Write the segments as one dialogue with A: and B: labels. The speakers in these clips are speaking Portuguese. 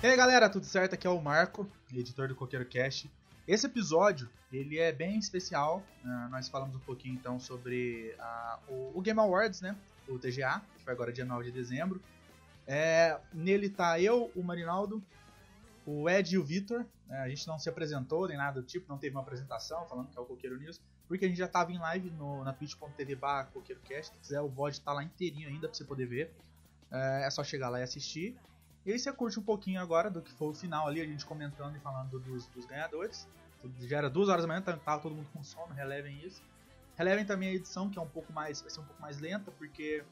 A: E aí galera, tudo certo? Aqui é o Marco, editor do Coqueiro Cast. Esse episódio ele é bem especial. Uh, nós falamos um pouquinho então sobre uh, o, o, Game Awards, né? O TGA, que foi agora dia 9 de dezembro. É, nele tá eu, o Marinaldo, o Ed e o Vitor. É, a gente não se apresentou nem nada do tipo, não teve uma apresentação falando que é o Coqueiro News, porque a gente já estava em live no, na twitch.tv barra CoqueiroCast. Se quiser, o VOD tá lá inteirinho ainda pra você poder ver. É, é só chegar lá e assistir. E aí você curte um pouquinho agora do que foi o final ali, a gente comentando e falando dos, dos ganhadores. Já era duas horas da manhã, tava tá, todo mundo com sono, relevem isso. Relevem também a edição, que é um pouco mais. vai ser um pouco mais lenta, porque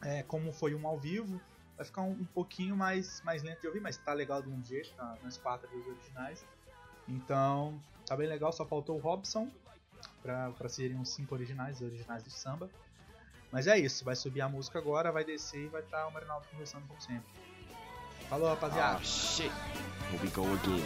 A: é, como foi um ao vivo, vai ficar um, um, pouquinho mais, mais lento de ouvir, mas tá legal do um jeito, tá, nas quatro dos originais. Então, tá bem legal, só faltou o Robson para serem os cinco originais, os originais do samba. Mas é isso, vai subir a música agora, vai descer e vai estar tá o Marinaldo conversando como sempre. Falou, rapaziada. Oh, shit. Here we go again.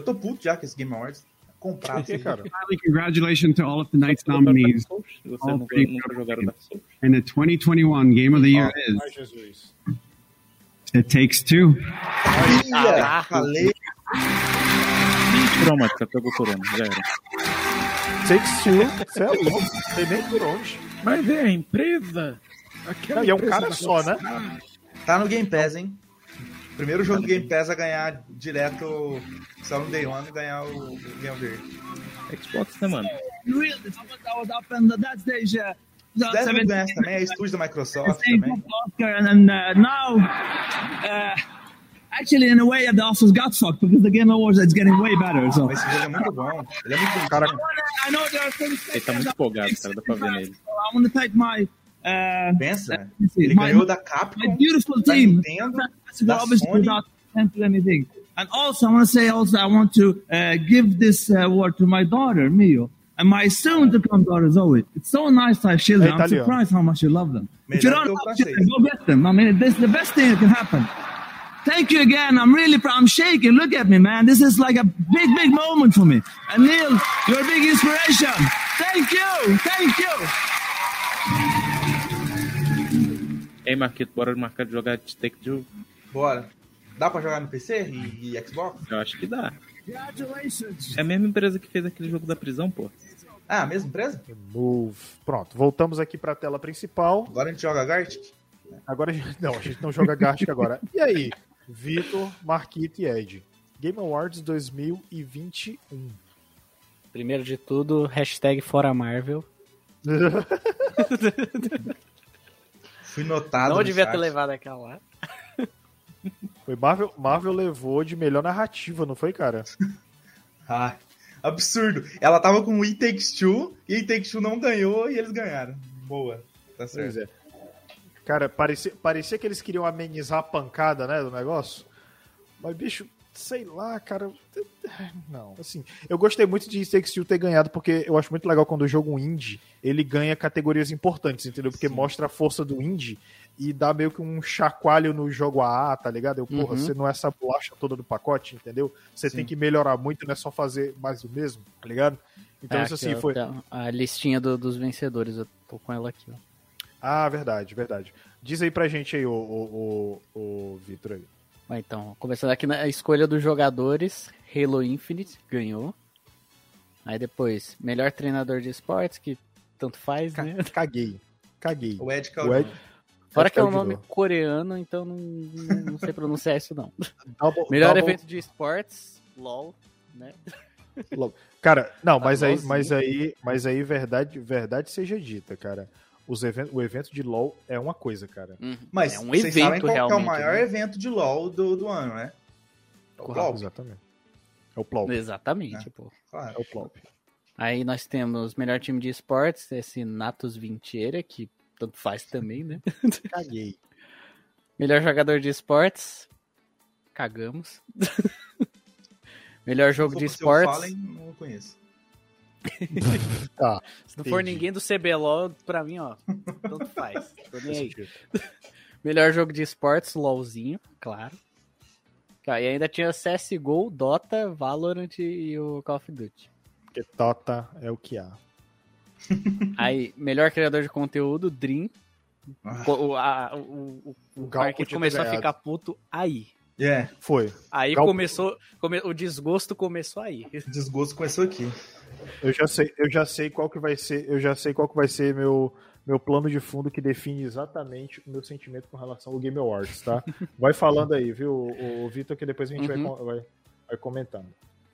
A: Eu tô puto já com esse Game Awards. Comprado. Que, cara?
B: Congratulations to all of tonight's nominees. All and the 2021 Game of the Year is. It Takes Two.
A: Falei.
C: Pronto, pegou corona, já era.
D: Takes Two, você é louco, tem nem por onde.
B: Mas é a empresa.
D: Não, e é um cara só, né?
A: Tá no Game Pass, hein? Primeiro jogo do Game Pass a ganhar direto, só no Day One, e ganhar o, Game Verde.
C: Xbox, né, mano?
A: Deve ganhar também, é estúdio da Microsoft também.
B: And uh, now, uh, actually, in a way, the Oscars got fucked because the Game Awards is getting way better. So.
A: Mas esse jogo é muito bom. Ele é muito bom. Cara,
C: ele tá muito empolgado, cara, dá pra ver nele.
B: I want to thank my
A: Uh, Pensa, ele my, ganhou da Capcom, my beautiful da team. Nintendo, da Sony.
B: anything. And also, I want to say also, I want to uh, give this uh, award to my daughter, Mio, and my soon-to-come daughter, Zoe. It's so nice to have children. I'm surprised how much you love them. If you don't have children, go get them. I mean, this is the best thing that can happen. Thank you again. I'm really proud. I'm shaking. Look at me, man. This is like a big, big moment for me. And Neil, you're a big inspiration. Thank you. Thank you.
C: Ei, Marquito, bora marcar de jogar de Take Two?
A: Bora. Dá pra jogar no PC e, e, Xbox?
C: Eu acho que dá. É a mesma empresa que fez aquele jogo da prisão, pô.
A: Ah, a mesma empresa?
D: Move. Pronto, voltamos aqui pra tela principal.
A: Agora a gente joga Gartic?
D: Agora a gente... Não, a gente não joga Gartic agora. E aí, Vitor, Marquito e Ed? Game Awards 2021.
E: Primeiro de tudo, hashtag fora Marvel.
A: Fui notado.
E: Não devia chat. ter levado aquela lá.
D: Foi Marvel, Marvel levou de melhor narrativa, não foi, cara?
A: ah, absurdo. Ela tava com o It Takes Two e It Takes Two não ganhou e eles ganharam. Boa, tá certo. É.
D: Cara, parecia, parecia que eles queriam amenizar a pancada, né, do negócio. Mas, bicho, sei lá, cara. Não, assim, eu gostei muito de Takes Two ter ganhado, porque eu acho muito legal quando o jogo indie ele ganha categorias importantes, entendeu? Porque Sim. mostra a força do indie e dá meio que um chacoalho no jogo AA, tá ligado? Eu, porra, uhum. você não é essa bolacha toda do pacote, entendeu? Você Sim. tem que melhorar muito, não é só fazer mais o mesmo, tá ligado?
E: Então, é, isso assim, foi. A listinha do, dos vencedores, eu tô com ela aqui, ó.
D: Ah, verdade, verdade. Diz aí pra gente aí, o, o, o, o Vitor aí.
E: Então, começando aqui na escolha dos jogadores, Halo Infinite ganhou. Aí depois, melhor treinador de esportes, que tanto faz, né?
D: Caguei. Caguei.
A: O Ed, o Ed,
E: Fora que é um nome coreano, então não, não, sei pronunciar isso não. Double, Melhor double... evento de esportes, LOL, né?
D: Cara, não, mas aí, mas aí, mas aí verdade, verdade seja dita, cara. Os event, o evento de LoL é uma coisa, cara.
A: Uhum. Mas é um evento sabem qual realmente, é o maior né? evento de LoL do, do ano, né?
D: É o Plop. Exatamente. É o Plop.
E: Exatamente, é. pô.
D: Claro. É o Plop.
E: Aí nós temos melhor time de esportes, esse Natus Vinteira, que tanto faz também, né?
D: Caguei.
E: Melhor jogador de esportes, cagamos. melhor jogo de esportes. Fallen,
A: não conheço.
E: Tá, Se não entendi. for ninguém do CBLOL, pra mim, ó, tanto faz. Tô nem aí. Melhor jogo de esportes, LOLzinho, claro. E ainda tinha CSGO, Dota, Valorant e o Call of Duty.
D: Porque Dota é o que há.
E: Aí, melhor criador de conteúdo, Dream. Ah. O, a, o, o, o, o começou a ficar puto aí.
A: É,
D: foi.
E: Aí Gal... começou, come, o desgosto começou aí.
A: O desgosto começou aqui.
D: Eu já sei, eu já sei qual que vai ser, eu já sei qual que vai ser meu meu plano de fundo que define exatamente o meu sentimento com relação ao Game Awards, tá? Vai falando aí, viu, o, o Vitor, que depois a gente uhum. vai, vai, vai comentando.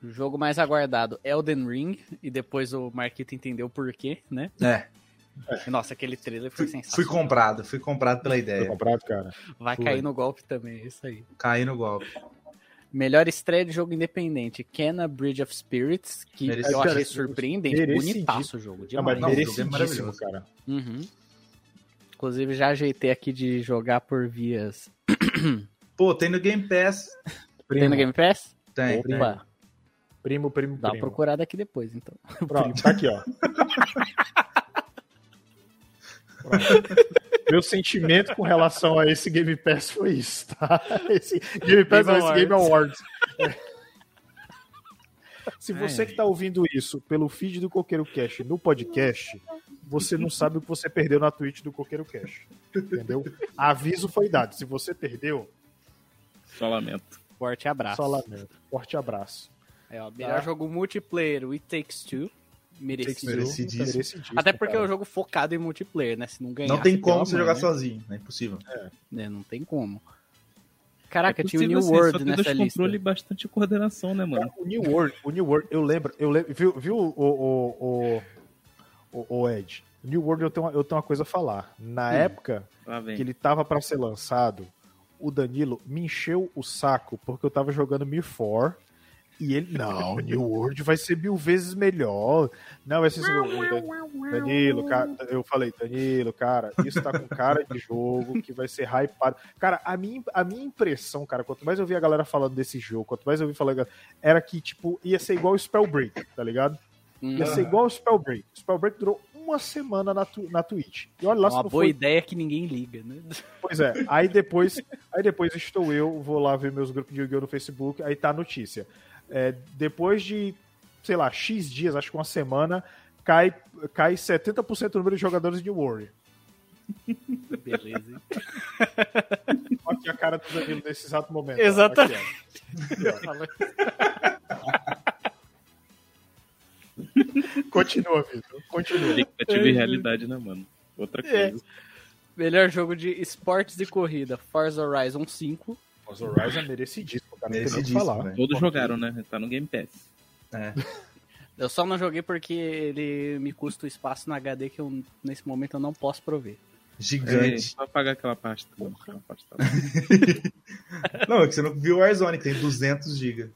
E: O jogo mais aguardado, Elden Ring, e depois o Marquito entendeu por quê, né?
A: É.
E: Nossa, aquele trailer foi
A: fui, sensacional. Fui comprado, fui comprado pela ideia. Fui
D: comprado, cara.
E: Vai cair no golpe também, é isso aí.
A: Cair no golpe.
E: Melhor estreia de jogo independente, Kena Bridge of Spirits, que eu achei surpreendente, bonitaço o jogo.
D: Demais. Não, mas merecidíssimo, é cara.
E: Uhum. Inclusive, já ajeitei aqui de jogar por vias.
A: Pô, tem no Game Pass.
E: Primo. Tem no Game Pass?
A: Tem. Opa.
D: Primo, primo,
E: Dá uma procurada aqui depois, então.
D: Pronto, tá aqui, ó. Meu sentimento com relação a esse Game Pass foi isso, tá? Esse Game Pass Game, esse Game Awards. Se você que está ouvindo isso pelo feed do Coqueiro Cash no podcast, você não sabe o que você perdeu na Twitch do Coqueiro Cash. Entendeu? Aviso foi dado. Se você perdeu.
C: Só lamento.
E: Forte abraço.
D: Só lamento. Forte abraço.
E: É, ó, melhor tá? jogo multiplayer, It Takes Two.
A: Merecido. Merecidíssimo.
E: Merecidíssimo. Até porque cara. é um jogo focado em multiplayer, né? Se não ganhar.
A: Não tem como você jogar né? sozinho, é impossível.
E: É. é. não tem como. Caraca, é tinha o New assim, World nessa lista.
C: controle e bastante coordenação, né, mano?
D: O New World, o New World, eu lembro, eu lembro, viu, viu o, o, o, o, Ed? O New World eu tenho, uma, eu tenho uma coisa a falar. Na hum. época que ele tava para ser lançado, o Danilo me encheu o saco porque eu tava jogando Me 4 e ele, não, New World vai ser mil vezes melhor. Não, vai ser Danilo, cara, eu falei, Danilo, cara, isso tá com cara de jogo que vai ser hypado. Cara, a minha, a minha impressão, cara, quanto mais eu vi a galera falando desse jogo, quanto mais eu vi falando, era que, tipo, ia ser igual o Spellbreak, tá ligado? Ia ser igual o Spellbreak. O Spellbreak durou uma semana na, tu, na Twitch.
E: E olha lá uma boa foi... ideia que ninguém liga, né?
D: Pois é. Aí depois, aí depois estou eu, vou lá ver meus grupos de Yu-Gi-Oh! no Facebook, aí tá a notícia é, depois de, sei lá, X dias, acho que uma semana, cai, cai 70% do número de jogadores de Warrior.
E: Beleza, hein?
D: Aqui a cara do Danilo nesse exato momento.
E: Exatamente.
D: Continua, Vitor. Continua.
C: Expectativa e realidade, né, mano? Outra é. coisa. É.
E: Melhor jogo de esportes de corrida: Forza Horizon 5.
D: Forza Horizon é merecidíssimo, cara. Merecidíssimo,
C: falar. Né? Todos jogaram, né? Tá no Game Pass.
E: É. Eu só não joguei porque ele me custa o espaço na HD que eu, nesse momento eu não posso prover.
A: Gigante. É,
C: só pagar aquela pasta. Aquela
A: pasta não, é que você não viu o Warzone, que tem 200 GB.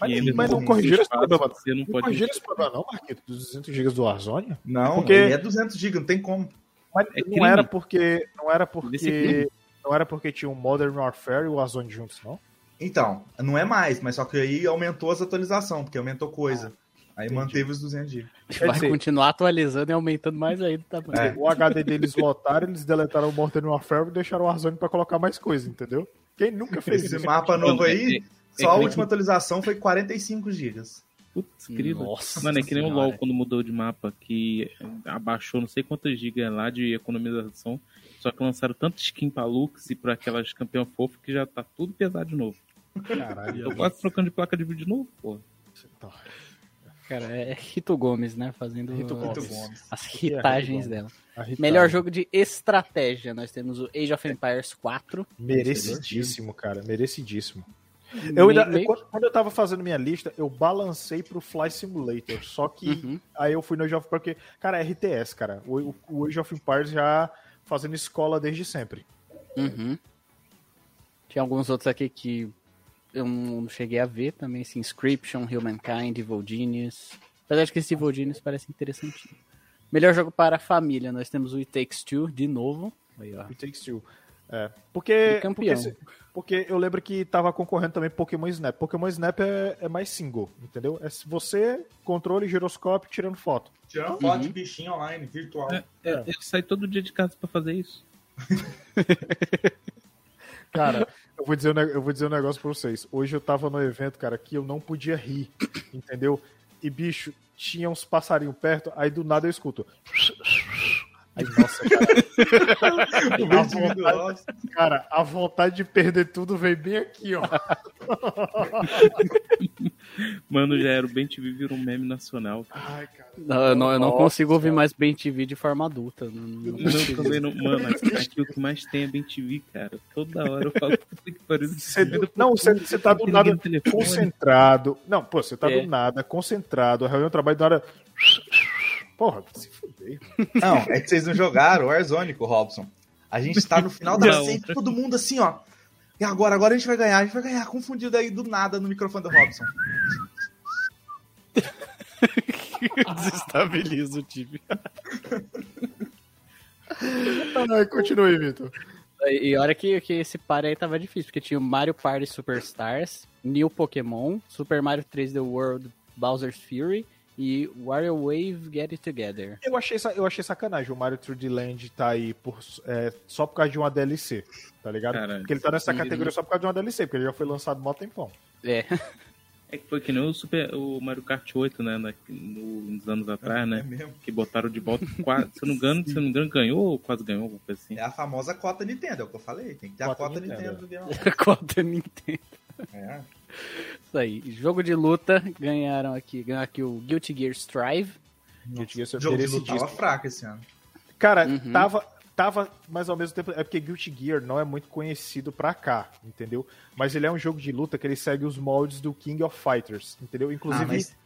D: Mas, mas não corrigiram esse problema. Você não, não pode corrigiram esse problema, não, Marquito? Dos 200 GB do Warzone?
A: Não, porque... é 200 GB, não tem como.
D: Mas é não, era porque, não era porque. Não era porque tinha o Modern Warfare e o Warzone juntos, não?
A: Então, não é mais, mas só que aí aumentou as atualizações, porque aumentou coisa. Ah, aí entendi. manteve os 200 GB.
E: Vai dizer, continuar atualizando e aumentando mais ainda tá
D: É. O HD deles lotaram, eles deletaram o Modern Warfare e deixaram o Warzone pra colocar mais coisa, entendeu? Quem nunca fez
A: Esse isso? mapa novo aí, é, só a última atualização foi 45 GB.
C: Putz, querido. Nossa Mano, é que nem o LoL quando mudou de mapa, que abaixou não sei quantas gigas lá de economização só que lançaram tanto skin pra Lux e pra aquelas campeão fofo que já tá tudo pesado de novo.
D: Caralho.
C: Tô quase trocando de placa de vídeo de novo, pô.
E: Cara, é Rito Gomes, né? Fazendo Rito Gomes. as ritagens é dela. Melhor jogo de estratégia. Nós temos o Age of Empires 4.
D: Merecidíssimo, cara. Merecidíssimo. Eu ainda, quando eu tava fazendo minha lista, eu balancei pro Fly Simulator. Só que uhum. aí eu fui no Age of Empires, porque, cara, é RTS, cara. O, o Age of Empires já fazendo escola desde sempre.
E: Uhum. Tinha alguns outros aqui que eu não cheguei a ver também, assim, Inscription, Humankind, Evil Genius. Apesar de que esse Evil Genius parece interessantinho. Melhor jogo para a família, nós temos o It Takes Two, de novo.
D: Aí, ó. It Takes Two. É, porque, porque, porque, eu lembro que tava concorrendo também Pokémon Snap. Pokémon Snap é, é mais single, entendeu? É você, controle, giroscópio, tirando foto.
A: Tirando uhum. foto de bichinho online, virtual. É,
C: é, é. Eu saio todo dia de casa para fazer isso.
D: cara, eu vou, dizer, eu vou dizer um negócio pra vocês. Hoje eu tava no evento, cara, que eu não podia rir, entendeu? E, bicho, tinha uns passarinhos perto, aí do nada eu escuto. Aí, nossa, cara. a vontade, cara, a vontade de perder tudo veio bem aqui, ó.
C: Mano, já era o Ben TV virou um meme nacional.
E: Ai, cara. Não, eu não, eu não consigo ouvir mais Ben TV de forma adulta. Não, não,
C: não também não. Mano, aqui o que mais tem é Ben TV, cara. Toda hora eu falo, puta que pariu.
D: Não, você tá do nada concentrado. Não, pô, você tá é. do nada concentrado. A reunião trabalho da hora. Porra, se fuder.
A: Não, é que vocês não jogaram Warzone com o Robson. A gente tá no final da série, todo mundo assim, ó. E agora, agora a gente vai ganhar, a gente vai ganhar, confundido aí do nada no microfone do Robson.
E: Desestabiliza o time.
D: ah, continue, Vitor.
E: E olha que, que esse par aí tava difícil, porque tinha o Mario Party Superstars, New Pokémon, Super Mario 3D World Bowser's Fury e Wario Wave Get It Together.
D: Eu achei, eu achei sacanagem o Mario 3D Land tá aí por, é, só por causa de uma DLC, tá ligado? Caramba. Porque ele tá nessa categoria só por causa de uma DLC, porque ele já foi lançado mó tempão.
E: É.
C: É que foi que nem o, Super, o Mario Kart 8, né? Na, no, uns anos atrás, né? É que botaram de volta quase. se eu não me engano, se eu não engano, ganhou ou quase ganhou, alguma coisa assim.
A: É a famosa cota Nintendo, é o que eu falei. Tem que ter cota a cota Nintendo. Nintendo
E: a cota Nintendo. É. Isso aí. Jogo de luta, ganharam aqui. Ganhou aqui o Guilty Gear Strive.
A: Guilty Gear Strive. Jogo de luta tava fraco esse ano.
D: Cara, uhum. tava, tava, mas ao mesmo tempo. É porque Guilty Gear não é muito conhecido pra cá, entendeu? Mas ele é um jogo de luta que ele segue os moldes do King of Fighters, entendeu? Inclusive. Ah, mas...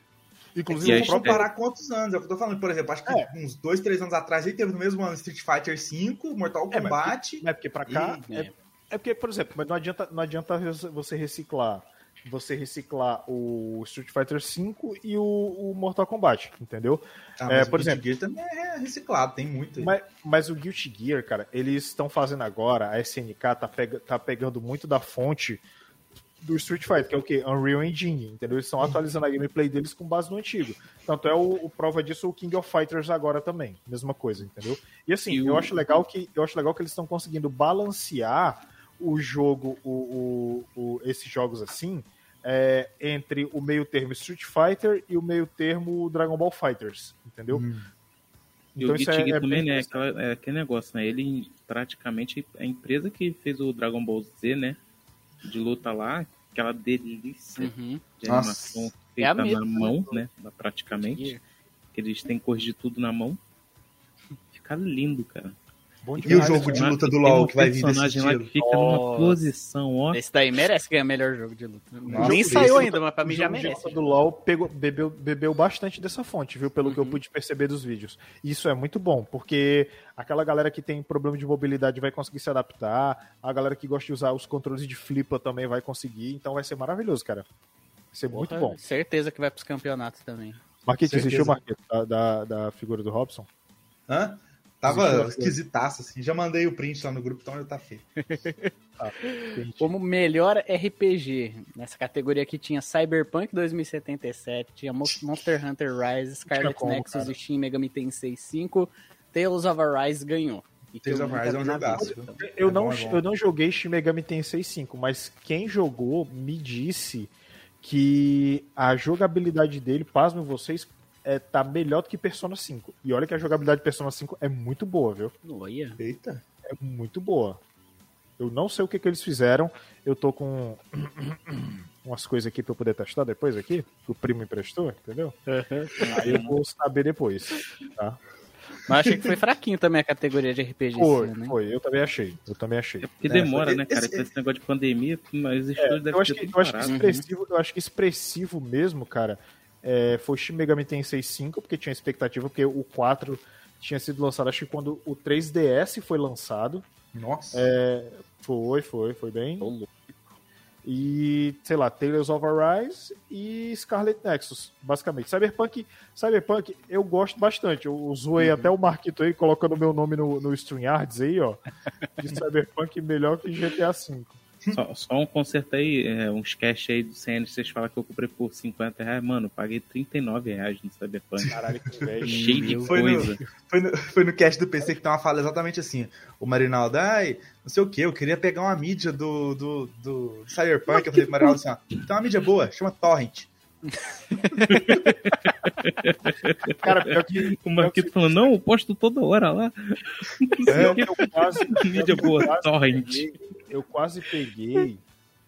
A: Inclusive, vou comparar quantos anos. É o que eu tô falando, por exemplo, acho que é. uns dois, três anos atrás ele teve no mesmo ano Street Fighter V, Mortal Kombat.
D: É, mas porque, é porque pra cá. E... É, é, porque, por exemplo, mas não adianta, não adianta você reciclar você reciclar o Street Fighter V e o, o Mortal Kombat, entendeu?
A: Ah, é, por o exemplo, Gear também é reciclado, tem muito.
D: Mas, mas, o Guilty Gear, cara, eles estão fazendo agora, a SNK tá, pega, tá pegando muito da fonte do Street Fighter, que é o que? Unreal Engine, entendeu? Eles estão uhum. atualizando a gameplay deles com base no antigo. Tanto é o, o, prova disso o King of Fighters agora também, mesma coisa, entendeu? E assim, e eu acho legal que eu acho legal que eles estão conseguindo balancear o jogo, o, o, o esses jogos assim, é, entre o meio termo Street Fighter e o meio termo Dragon Ball Fighters, entendeu? Hum.
C: E então, o Guilty é, é também, né? Aquela, é aquele negócio, né? Ele praticamente é a empresa que fez o Dragon Ball Z, né? De luta lá, aquela delícia uhum. de animação Nossa. feita é na mão, né? Praticamente. Que eles têm que corrigir tudo na mão. Fica lindo, cara
A: e o jogo de luta do LoL que vai vir desse
C: estilo? Lá que fica numa posição, ó.
E: Esse daí merece ganhar melhor jogo de luta. Nossa, Nem saiu ainda, mas pra mim já merece.
D: O do LoL pegou, bebeu, bebeu bastante dessa fonte, viu? Pelo uhum. que eu uhum. pude perceber dos vídeos. Isso é muito bom, porque aquela galera que tem problema de mobilidade vai conseguir se adaptar, a galera que gosta de usar os controles de flipa também vai conseguir, então vai ser maravilhoso, cara. Vai ser Porra, muito bom.
E: Certeza que vai pros campeonatos também.
D: Marquete, assistiu o Marquete da, da, da figura do Robson?
A: Hã? Tava esquisitaço, assim. Já mandei o print lá no grupo, então já tá feio.
E: ah, Como melhor RPG, nessa categoria aqui tinha Cyberpunk 2077, tinha Monster Hunter Rise, Scarlet como, Nexus cara. e Shin Megami Tensei 5, Tales of Arise ganhou.
A: Tales of Arise é um jogaço.
D: Eu, é não, bom, é eu não joguei Shin Megami Tensei 5, mas quem jogou me disse que a jogabilidade dele, pasmem vocês, é, tá melhor do que Persona 5. E olha que a jogabilidade de Persona 5 é muito boa, viu?
E: Olha.
A: Eita.
D: É muito boa. Eu não sei o que, que eles fizeram. Eu tô com umas coisas aqui pra eu poder testar depois aqui, que o primo emprestou, entendeu? Aí eu vou saber depois, tá?
E: Mas achei que foi fraquinho também a categoria de RPG.
D: Foi, né? foi, eu também achei. Eu também achei. É
C: porque demora, é, né, cara? Esse, esse negócio de pandemia, mas os
D: estudos é, devem eu acho, que, eu acho que expressivo, Eu acho que expressivo mesmo, cara, é, foi Shin Megami Tensei 5, porque tinha expectativa, porque o 4 tinha sido lançado, acho que quando o 3DS foi lançado.
A: Nossa.
D: É, foi, foi, foi bem. E, sei lá, Tales of Arise e Scarlet Nexus, basicamente. Cyberpunk, Cyberpunk eu gosto bastante. Eu zoei uhum. até o Marquito aí, colocando meu nome no, no StreamYards aí, ó. De Cyberpunk melhor que GTA V.
C: Só, só um conserto aí, é, uns cash aí do CN, vocês falam que eu comprei por 50 reais. Mano, paguei 39 reais no Cyberpunk.
D: Caralho, que velho.
C: Cheio de foi coisa.
A: No, foi, no, foi no cast do PC que tem uma fala exatamente assim. O Marinaldo, ai, não sei o que, eu queria pegar uma mídia do, do, do Cyberpunk. Eu falei pro Marinaldo assim, ó, tem uma mídia boa, chama Torrent.
C: Cara, pior que o Marquito falou, não, eu posto toda hora lá.
D: É, eu quase, mídia boa, quase torrent. Peguei, eu quase peguei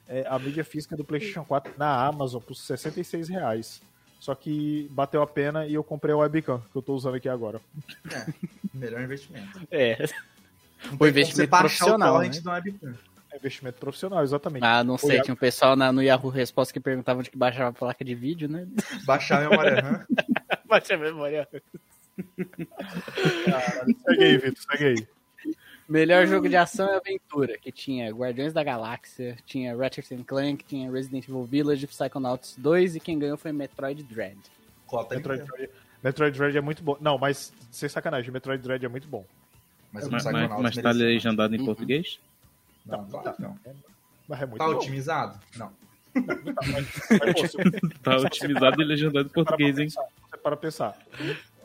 D: é, a mídia física do PlayStation 4 na Amazon por 66 reais. Só que bateu a pena e eu comprei o webcam que eu tô usando aqui agora.
A: É, melhor investimento.
E: É. O investimento profissional. Né? Do
D: webcam. É investimento profissional, exatamente.
E: Ah, não sei, tinha um pessoal na, no Yahoo Resposta que perguntava de que baixava a placa de vídeo, né?
A: Baixar a memória RAM.
E: Baixar a memória RAM.
D: segue aí, Vitor, segue aí.
E: Melhor jogo de ação e aventura, que tinha Guardiões da Galáxia, tinha Ratchet Clank, tinha Resident Evil Village, Psychonauts 2 e quem ganhou foi Metroid Dread.
D: Metroid, Dread, Metroid Dread é muito bom. Não, mas sem sacanagem, Metroid Dread é muito bom.
C: Mas, mas, mas, mas tá legendado em uhum. português?
A: Não, não, tá, não. Mas é muito tá bom. otimizado? Não.
C: tá otimizado e legendado em português, hein?
D: Para pensar.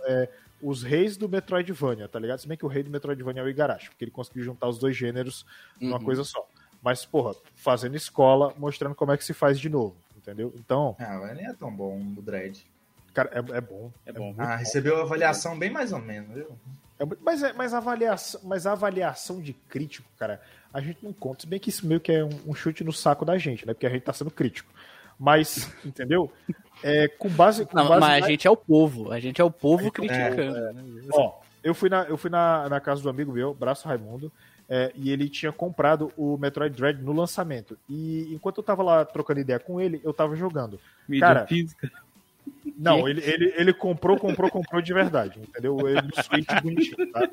D: É, os reis do Metroidvania, tá ligado? Se bem que o rei do Metroidvania é o Igarashi, porque ele conseguiu juntar os dois gêneros numa uhum. coisa só. Mas, porra, fazendo escola, mostrando como é que se faz de novo, entendeu? Então.
A: Ah, mas nem é tão bom o Dread.
D: Cara, é, é bom.
C: É bom.
A: ah, recebeu avaliação bem mais ou menos, viu?
D: É, mas, é, mas, a avaliação, mas a avaliação de crítico, cara, a gente não conta. Se bem que isso meio que é um, um chute no saco da gente, né? Porque a gente tá sendo crítico. Mas, entendeu? É, com base. Com
E: não,
D: base
E: mas na... a gente é o povo. A gente é o povo é, criticando. É,
D: Ó, eu fui, na, eu fui na, na casa do amigo meu, Braço Raimundo, é, e ele tinha comprado o Metroid Dread no lançamento. E enquanto eu tava lá trocando ideia com ele, eu tava jogando. Mídia Cara, física. Não, ele, ele, ele comprou, comprou, comprou de verdade, entendeu? Ele no Switch bonitinho, tá?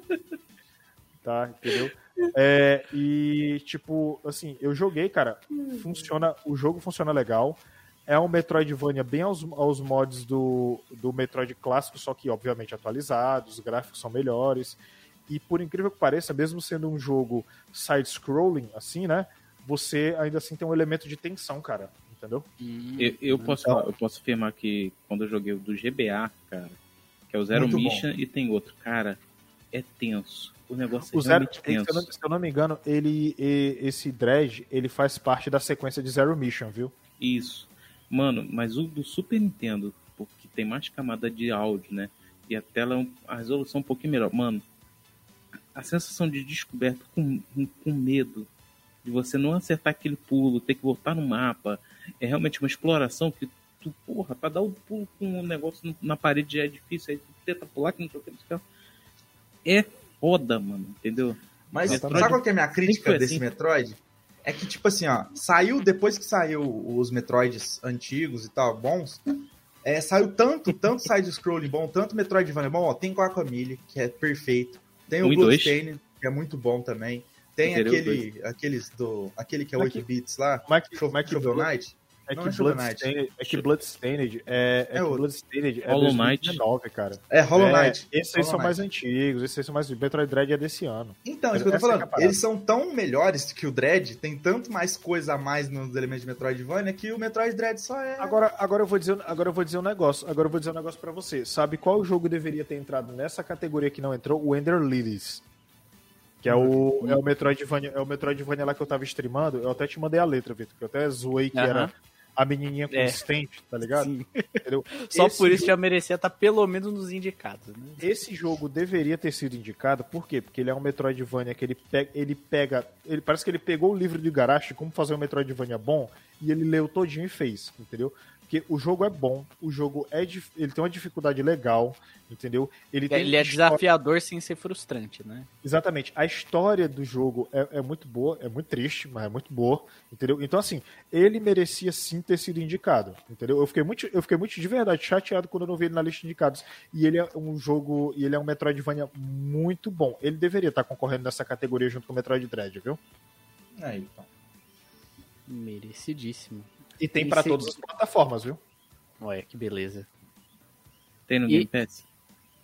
D: Tá, entendeu? É, e, tipo, assim, eu joguei, cara, funciona, o jogo funciona legal. É um Metroidvania bem aos, aos mods do, do Metroid clássico, só que obviamente atualizados, os gráficos são melhores. E por incrível que pareça, mesmo sendo um jogo side-scrolling, assim, né? Você ainda assim tem um elemento de tensão, cara. Entendeu?
C: Eu, eu posso, então, eu posso afirmar que quando eu joguei o do GBA, cara, que é o Zero Mission bom. e tem outro, cara, é tenso. O negócio é o Zero, tenso.
D: Se eu, não, se eu não me engano, ele, esse Dredge, ele faz parte da sequência de Zero Mission, viu?
C: Isso. Mano, mas o do Super Nintendo, porque tem mais camada de áudio, né? E a tela, é a resolução é um pouquinho melhor. Mano, a sensação de descoberta com, com medo de você não acertar aquele pulo, ter que voltar no mapa. É realmente uma exploração que tu, porra, pra dar o pulo com um negócio na parede já é difícil, aí tu tenta pular que não sei o que. É foda, mano, entendeu?
A: Mas Metroid, sabe qual que é a minha crítica desse assim? Metroid? é que, tipo assim, ó, saiu, depois que saiu os Metroids antigos e tal, bons, é, saiu tanto, tanto side-scrolling bom, tanto Metroidvania bom, ó, tem Guacamole, que é perfeito, tem o Bloodstained, que é muito bom também, tem aquele, aqueles do, aquele que é 8 bits lá,
D: Mike, Mike Shovel Knight, é que, Bloodstained, é que Bloodstained é, é, é que Bloodstained é
C: Hollow Knight. 2019,
D: cara.
A: É, Hollow é, Knight.
D: esses aí são mais antigos, esses aí são mais... Metroid Dread é desse ano.
A: Então, isso que eu tô falando. É Eles são tão melhores que o Dread, tem tanto mais coisa a mais nos elementos de Metroidvania que o Metroid Dread só é...
D: Agora, agora, eu, vou dizer, agora eu vou dizer um negócio. Agora eu vou dizer um negócio pra você. Sabe qual jogo deveria ter entrado nessa categoria que não entrou? O Ender Lilies. Que é o, é o Metroidvania, é o Metroidvania lá que eu tava streamando. Eu até te mandei a letra, Vitor, que eu até zoei que era a menininha consistente, é. tá ligado? Sim.
E: Só Esse por isso jogo... já merecia estar tá pelo menos nos indicados. Né?
D: Esse jogo deveria ter sido indicado, por quê? Porque ele é um Metroidvania que ele pega, ele pega, ele parece que ele pegou o livro de Garashi como fazer um Metroidvania bom e ele leu todinho e fez, entendeu? Porque o jogo é bom, o jogo é ele tem uma dificuldade legal, entendeu?
E: Ele, ele é história... desafiador sem ser frustrante, né?
D: Exatamente. A história do jogo é, é, muito boa, é muito triste, mas é muito boa, entendeu? Então, assim, ele merecia sim ter sido indicado, entendeu? Eu fiquei muito, eu fiquei muito de verdade chateado quando eu não vi ele na lista de indicados. E ele é um jogo, e ele é um Metroidvania muito bom. Ele deveria estar concorrendo nessa categoria junto com o Metroid Dread, viu?
E: Aí, então. Merecidíssimo.
D: E tem para todas as plataformas, viu?
E: Olha, que beleza.
C: Tem no e... Game Pass?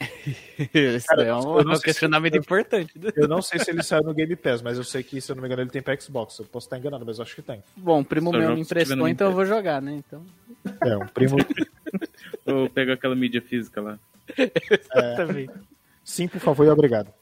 E: Isso Cara, é um, um questionamento se... importante.
D: Eu não sei se ele saiu no Game Pass, mas eu sei que, se eu não me engano, ele tem pra Xbox. Eu posso estar enganado, mas eu acho que tem.
E: Bom, o primo meu me emprestou, então eu vou jogar, né? Então...
D: É, um primo.
C: Ou pega aquela mídia física lá.
D: Exatamente. É... Sim, por favor e obrigado.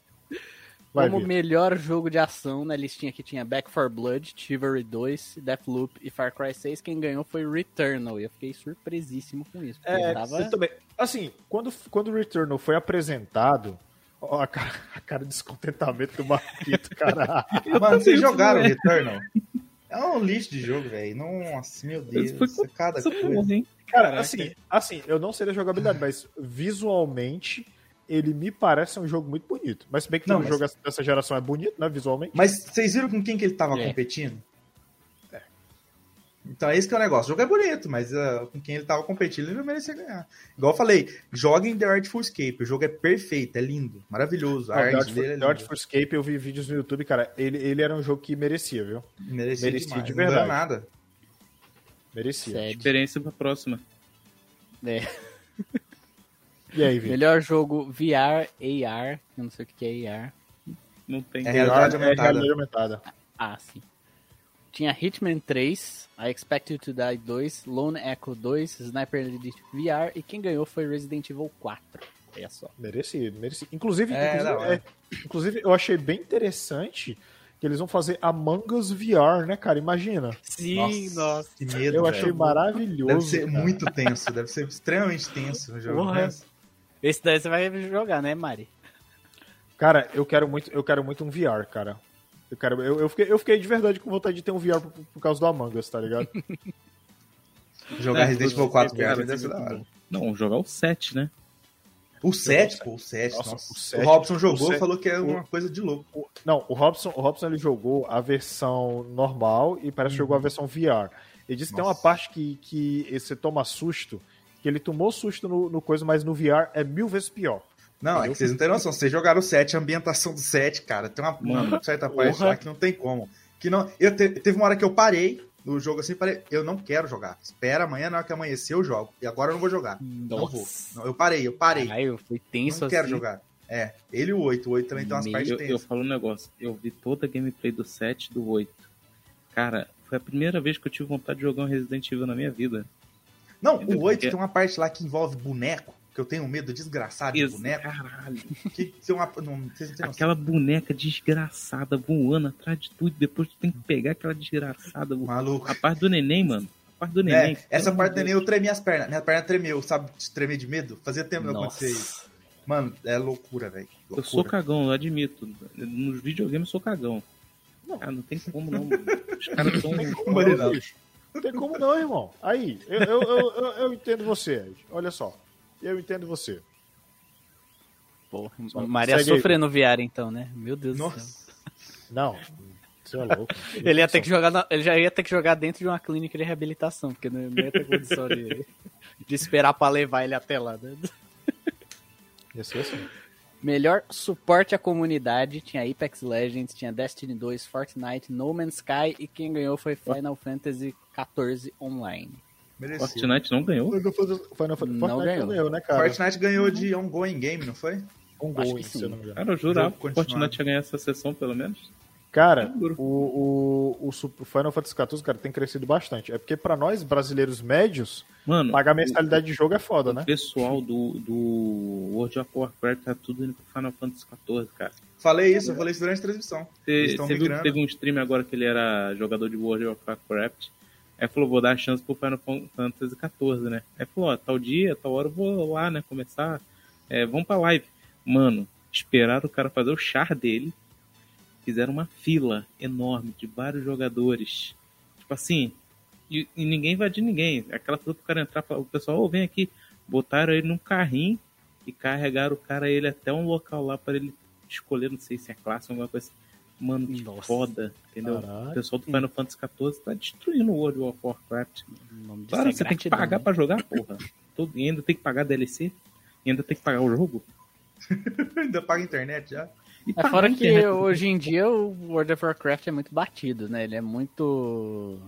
E: Vai Como vir. melhor jogo de ação na listinha que tinha Back 4 Blood, Chivalry 2, Deathloop e Far Cry 6, quem ganhou foi Returnal. E eu fiquei surpresíssimo com isso.
D: É, tava... também. Assim, quando, quando o Returnal foi apresentado, ó, a, cara, a cara de descontentamento do Marquito, cara.
A: Mano, vocês jogaram Returnal? É um lixo de jogo, velho. Nossa, meu Deus. É cada coisa.
D: Cara, assim, assim, eu não sei da jogabilidade, mas visualmente ele me parece um jogo muito bonito. Mas se bem que não, mas... jogo dessa geração é bonito, né, visualmente.
A: Mas vocês viram com quem que ele tava é. competindo? É. Então é esse que é o negócio. O jogo é bonito, mas uh, com quem ele tava competindo, ele não merecia ganhar. Igual eu falei, joguem The Artful Escape. O jogo é perfeito, é lindo, maravilhoso. A
D: não, arte The Artful, dele é The Artful Escape, eu vi vídeos no YouTube, cara. Ele, ele era um jogo que merecia, viu?
A: Merecia, merecia de verdade. Não nada.
D: Merecia. Sério.
C: Experiência pra próxima.
E: É.
D: E aí,
E: Melhor jogo VR, AR. Eu não sei o que é AR.
C: Não tem.
A: É realidade aumentada. É realidade aumentada.
E: Ah, sim. Tinha Hitman 3, I Expect You to Die 2, Lone Echo 2, Sniper Elite VR e quem ganhou foi Resident Evil 4. Olha só.
D: Merecido, merecido. Inclusive, é, inclusive, é, inclusive, eu achei bem interessante que eles vão fazer Among Us VR, né, cara? Imagina.
E: Sim, nossa. nossa.
A: Que medo,
D: eu achei maravilhoso.
A: Deve ser cara. muito tenso, deve ser extremamente tenso o jogo. Porra.
E: Esse daí você vai jogar, né, Mari?
D: Cara, eu quero muito, eu quero muito um VR, cara. Eu, quero, eu, eu, fiquei, eu fiquei de verdade com vontade de ter um VR por, por causa do Among Us, tá ligado?
A: jogar é, Resident Evil 4 VR deve ser da hora.
C: Não, jogar o 7, né?
A: O 7, pô, o 7, nossa. nossa. O, 7, o Robson jogou e falou que é uma coisa de louco.
D: O, não, o Robson, o Robson ele jogou a versão normal e parece que jogou a uhum. versão VR. Ele disse nossa. que tem uma parte que, que você toma susto que ele tomou susto no, no coisa, mas no VR é mil vezes pior.
A: Não, entendeu? é que vocês não têm noção. Vocês jogaram o 7, a ambientação do 7, cara, tem uma, uma certa parte lá que não tem como. Que não, eu te, teve uma hora que eu parei no jogo assim, parei, eu não quero jogar. Espera amanhã, na hora que amanhecer eu jogo. E agora eu não vou jogar. Nossa. Não vou. Não, eu parei, eu parei.
E: Ai, eu fui tenso
A: não assim. quero jogar. É, ele e o 8. O 8 também tem umas partes tensas.
C: Eu falo um negócio. Eu vi toda a gameplay do 7 e do 8. Cara, foi a primeira vez que eu tive vontade de jogar um Resident Evil na minha vida.
A: Não, o 8 tem uma parte lá que envolve boneco, que eu tenho medo desgraçado de boneco.
C: Caralho.
A: Que tem uma, não,
C: não aquela boneca desgraçada voando atrás de tudo, depois tu tem que pegar aquela desgraçada.
A: Maluco.
C: A parte do neném, mano. A parte do neném.
A: É, essa parte do neném eu tremi as pernas. Minha perna tremeu, sabe? Tremer de medo. Fazia tempo que não acontecia isso. Mano, é loucura, velho.
C: Eu sou cagão, eu admito. Nos videogames eu sou cagão. Não. Ah, não tem como não. Os caras são.
D: Não tem como não, irmão. Aí, eu, eu, eu, eu entendo você. Olha só. Eu entendo você.
E: Porra, Maria sofrendo no VR então, né? Meu Deus
D: Nossa. do céu. Não, você é louco.
E: ele, ia ter que jogar na, ele já ia ter que jogar dentro de uma clínica de reabilitação, porque não ia ter condição de, de esperar pra levar ele até lá. Né?
D: Ia ser assim.
E: Melhor suporte à comunidade tinha Apex Legends, tinha Destiny 2, Fortnite, No Man's Sky e quem ganhou foi Final Fantasy 14 Online.
C: Merecido. Fortnite não ganhou?
D: Final Fantasy não ganhou. ganhou, né, cara?
A: Fortnite ganhou de ongoing game, não foi?
D: Ongoing, se eu não me engano.
C: Cara, eu jurava que Fortnite ia ganhar essa sessão, pelo menos.
D: Cara, o, o, o Final Fantasy XIV, cara, tem crescido bastante. É porque para nós, brasileiros médios, Mano, pagar mensalidade o, de jogo é foda, né?
C: O pessoal do, do World of Warcraft tá tudo indo pro Final Fantasy XIV, cara.
A: Falei isso, eu falei isso durante a transmissão.
C: Você viu que teve um stream agora que ele era jogador de World of Warcraft Aí falou, vou dar a chance pro Final Fantasy XIV, né? Aí falou, ó, tal dia, tal hora eu vou lá, né, começar. É, vamos pra live. Mano, esperaram o cara fazer o char dele. Fizeram uma fila enorme de vários jogadores. Tipo assim, e, e ninguém invadir ninguém. Aquela fila pro cara entrar, o pessoal, oh, vem aqui. Botaram ele num carrinho e carregaram o cara ele até um local lá para ele escolher, não sei se é classe ou alguma coisa. Mano, que Nossa. foda, entendeu? Caraca. O pessoal do Final Fantasy XIV tá destruindo o World of Warcraft. Claro, é você tem que pagar né? pra jogar, porra. Todo, e ainda tem que pagar DLC. E ainda tem que pagar o jogo.
A: ainda paga internet já.
E: E é fora que hoje em dia o World of Warcraft é muito batido, né? Ele é muito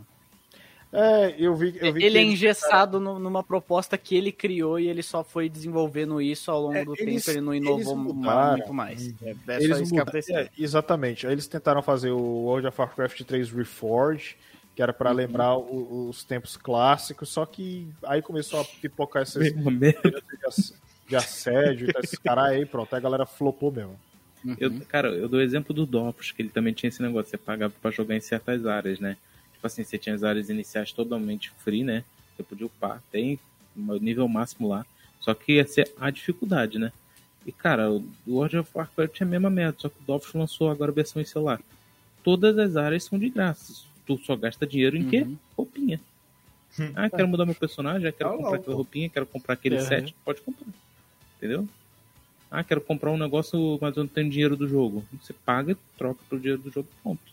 D: é, eu vi. Eu vi
E: ele é engessado cara... numa proposta que ele criou e ele só foi desenvolvendo isso ao longo é, do eles, tempo. Ele não inovou mudaram, muito mais.
D: É, é eles mudaram, é, exatamente. Eles tentaram fazer o World of Warcraft 3 Reforged, que era para uhum. lembrar o, os tempos clássicos, só que aí começou a pipocar essas de, de assédio, esses caras aí, pronto, aí a galera flopou mesmo.
C: Uhum. Eu, cara, eu dou exemplo do Dofus, que ele também tinha esse negócio, você pagava para jogar em certas áreas, né? Tipo assim, você tinha as áreas iniciais totalmente free, né? Você podia upar, tem o nível máximo lá. Só que ia ser a dificuldade, né? E cara, o World of Warcraft é a mesma merda, só que o Dofus lançou agora a versão em celular. Todas as áreas são de graça. Tu só gasta dinheiro em uhum. quê? Roupinha. Ah, quero mudar meu personagem, quero tá comprar aquela roupinha, quero comprar aquele uhum. set, pode comprar. Entendeu? Ah, quero comprar um negócio, mas eu não tenho dinheiro do jogo. Você paga, troca pro dinheiro do jogo, ponto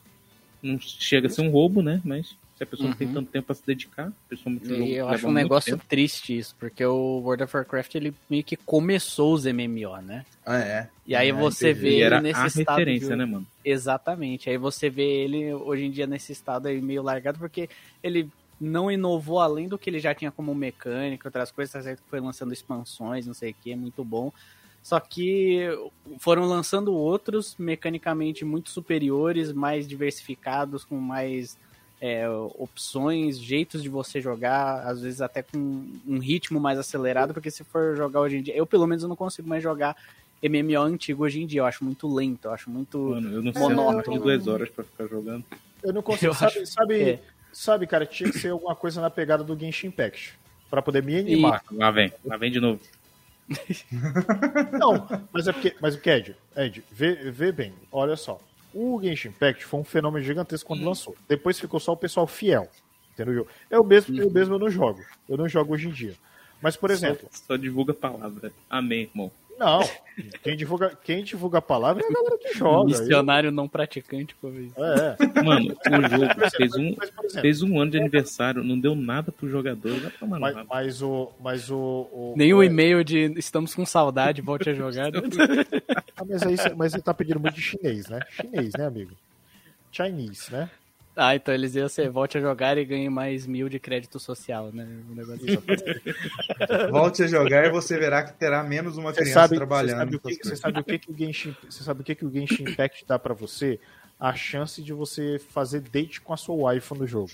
C: não chega a ser um roubo, né? Mas se a pessoa uhum. não tem uhum. tanto tempo para se dedicar, principalmente
E: e eu acho um negócio tempo. triste isso, porque o World of Warcraft ele meio que começou os MMO, né?
A: Ah, é.
E: E aí
A: é,
E: você vê ele
C: era
E: nesse
C: a
E: estado
C: referência, de... né, mano?
E: Exatamente. Aí você vê ele hoje em dia nesse estado aí meio largado porque ele não inovou além do que ele já tinha como mecânica, outras coisas, tá certo que foi lançando expansões, não sei o que, é muito bom. Só que foram lançando outros mecanicamente muito superiores, mais diversificados, com mais é, opções, jeitos de você jogar, às vezes até com um ritmo mais acelerado, porque se for jogar hoje em dia, eu pelo menos não consigo mais jogar MMO antigo hoje em dia, eu acho muito lento, eu acho muito
C: Mano, eu não sei, monótono. Eu duas horas para ficar jogando.
D: Eu não consigo, eu sabe, acho... sabe, é. sabe, cara, tinha que ser alguma coisa na pegada do Genshin Impact, para poder me animar.
C: E... Lá vem, lá vem de novo.
D: Não, mas é porque. Mas o que, Ed? Ed, vê, vê bem, olha só. O Genshin Impact foi um fenômeno gigantesco quando hum. lançou. Depois ficou só o pessoal fiel. Entendeu? Eu mesmo, eu mesmo eu não jogo. Eu não jogo hoje em dia. Mas, por exemplo.
C: Só, só divulga a palavra. Amém, irmão.
D: Não, quem divulga, quem divulga a palavra é a galera que joga.
E: Missionário não praticante, por
C: isso. É. Mano, o jogo fez um, fez um ano de aniversário, não deu nada pro jogador. Vai tomar
D: mas, mas o. Mas o, o
E: Nem o e-mail de estamos com saudade, volte a jogar.
D: ah, mas, aí, mas você tá pedindo muito de chinês, né? Chinês, né, amigo? Chinese, né?
E: Ah, então eles iam ser volte a jogar e ganhe mais mil de crédito social, né? Um negócio assim.
A: volte a jogar e você verá que terá menos uma você criança sabe, trabalhando.
D: Você sabe o que, que, o Genshin, você sabe o que, que o Genshin Impact dá para você? A chance de você fazer date com a sua wife no jogo.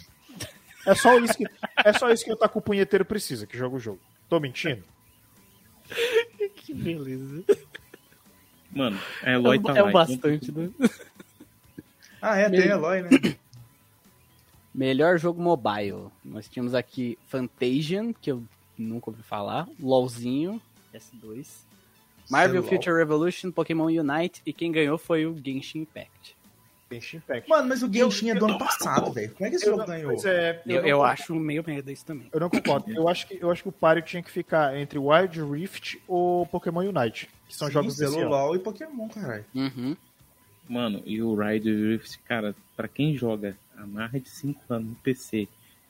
D: É só isso que, é só isso que o Taku Punheteiro precisa, que joga o jogo. Tô mentindo?
E: que beleza.
C: Mano, a Eloy tá
E: é, lá. É bastante, né?
A: Ah, é, tem Eloy, né?
E: Melhor jogo mobile. Nós tínhamos aqui Fantasian, que eu nunca ouvi falar. LOLzinho, S2. Marvel Sei Future LOL. Revolution, Pokémon Unite. E quem ganhou foi o Genshin Impact.
A: Genshin Impact. Mano, mas o Genshin eu, é do ano passado, velho. Como é que esse jogo ganhou?
E: É, eu, eu, eu acho meio merda isso também.
D: Eu não concordo. eu, acho que, eu acho que o páreo tinha que ficar entre Wild Rift ou Pokémon Unite. Que são Sim, jogos desse
A: LOL e Pokémon, caralho.
E: Uhum.
C: Mano, e o Wild Rift, cara, pra quem joga há mais de 5 anos no PC